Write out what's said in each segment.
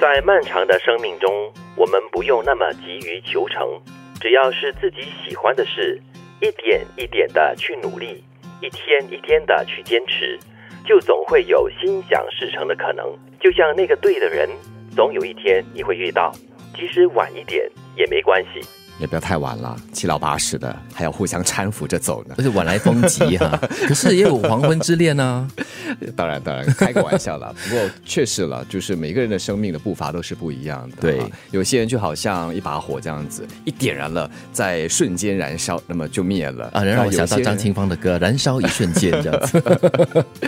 在漫长的生命中，我们不用那么急于求成，只要是自己喜欢的事，一点一点的去努力，一天一天的去坚持，就总会有心想事成的可能。就像那个对的人，总有一天你会遇到，即使晚一点也没关系。也不要太晚了，七老八十的还要互相搀扶着走呢。而且晚来风急哈，可是也有黄昏之恋呢。当然，当然，开个玩笑啦。不过确实了，就是每个人的生命的步伐都是不一样的。对，有些人就好像一把火这样子，一点燃了，在瞬间燃烧，那么就灭了啊。让我想到张清芳的歌《燃烧一瞬间》这样子。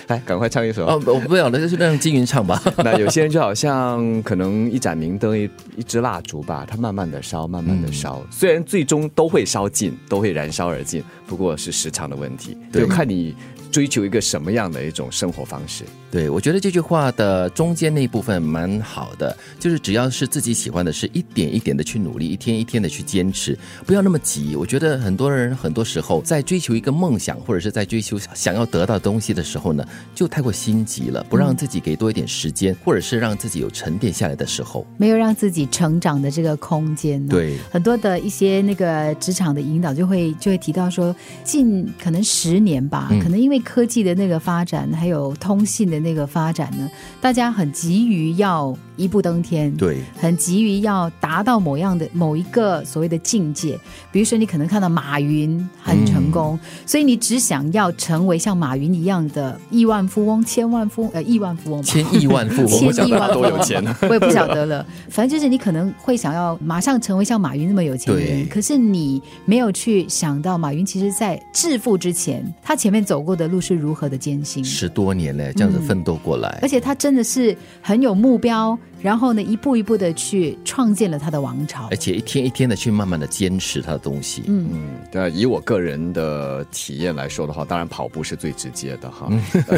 来，赶快唱一首。哦，我不要了，就让金云唱吧。那有些人就好像可能一盏明灯，一一支蜡烛吧，它慢慢的烧，慢慢的烧。虽然最终都会烧尽，都会燃烧而尽，不过是时长的问题，就看你。追求一个什么样的一种生活方式？对我觉得这句话的中间那一部分蛮好的，就是只要是自己喜欢的事，一点一点的去努力，一天一天的去坚持，不要那么急。我觉得很多人很多时候在追求一个梦想，或者是在追求想要得到东西的时候呢，就太过心急了，不让自己给多一点时间，或者是让自己有沉淀下来的时候，没有让自己成长的这个空间。对，很多的一些那个职场的引导就会就会提到说，近可能十年吧，可能因为。科技的那个发展，还有通信的那个发展呢，大家很急于要一步登天，对，很急于要达到某样的某一个所谓的境界。比如说，你可能看到马云很成功，所以你只想要成为像马云一样的亿万富翁、千万富呃亿万富翁、千亿万富翁，千亿万多有钱呢？我也不晓得了。反正就是你可能会想要马上成为像马云那么有钱的人，可是你没有去想到，马云其实在致富之前，他前面走过的。路是如何的艰辛？十多年嘞，这样子奋斗过来，而且他真的是很有目标。然后呢，一步一步的去创建了他的王朝，而且一天一天的去慢慢的坚持他的东西。嗯嗯，对，以我个人的体验来说的话，当然跑步是最直接的哈，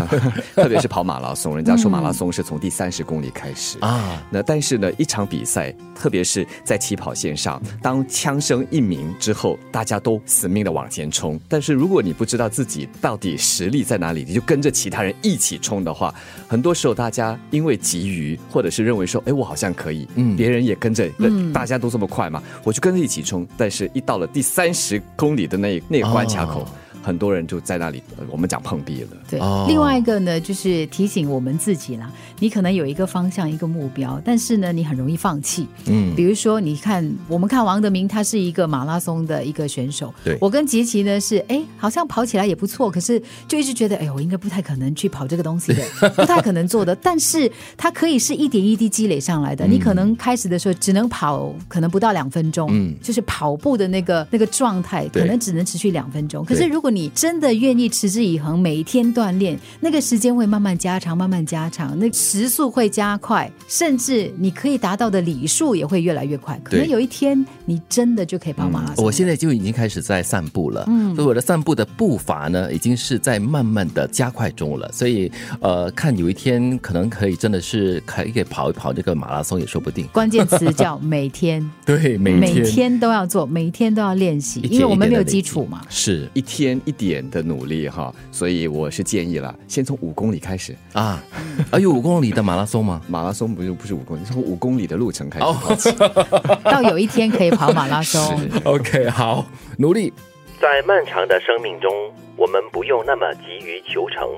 特别是跑马拉松，人家说马拉松是从第三十公里开始啊。那但是呢，一场比赛，特别是在起跑线上，当枪声一鸣之后，大家都死命的往前冲。但是如果你不知道自己到底实力在哪里，你就跟着其他人一起冲的话，很多时候大家因为急于或者是认为。说哎，我好像可以，嗯，别人也跟着，大家都这么快嘛，我就跟着一起冲。但是，一到了第三十公里的那那个关卡口。很多人就在那里，我们讲碰壁了。对，另外一个呢，就是提醒我们自己啦。你可能有一个方向、一个目标，但是呢，你很容易放弃。嗯，比如说，你看，我们看王德明，他是一个马拉松的一个选手。对，我跟杰奇呢是，哎，好像跑起来也不错，可是就一直觉得，哎，我应该不太可能去跑这个东西的，不太可能做的。但是它可以是一点一滴积累上来的。你可能开始的时候只能跑，可能不到两分钟，嗯，就是跑步的那个那个状态，可能只能持续两分钟。可是如果你真的愿意持之以恒，每一天锻炼，那个时间会慢慢加长，慢慢加长，那时速会加快，甚至你可以达到的里数也会越来越快。可能有一天，你真的就可以跑马拉松。我现在就已经开始在散步了，嗯，所以我的散步的步伐呢，已经是在慢慢的加快中了。所以，呃，看有一天可能可以真的是可以跑一跑这个马拉松也说不定。关键词叫每天，对，每每天都要做，每天都要练习，因为我们没有基础嘛，是一天一点。的努力哈，所以我是建议了，先从五公里开始啊，啊有五公里的马拉松吗？马拉松不是不是五公里，从五公里的路程开始，到有一天可以跑马拉松。OK，好，努力。在漫长的生命中，我们不用那么急于求成，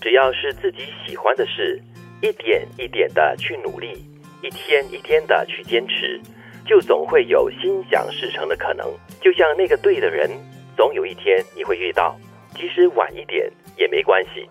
只要是自己喜欢的事，一点一点的去努力，一天一天的去坚持，就总会有心想事成的可能。就像那个对的人。总有一天你会遇到，即使晚一点也没关系。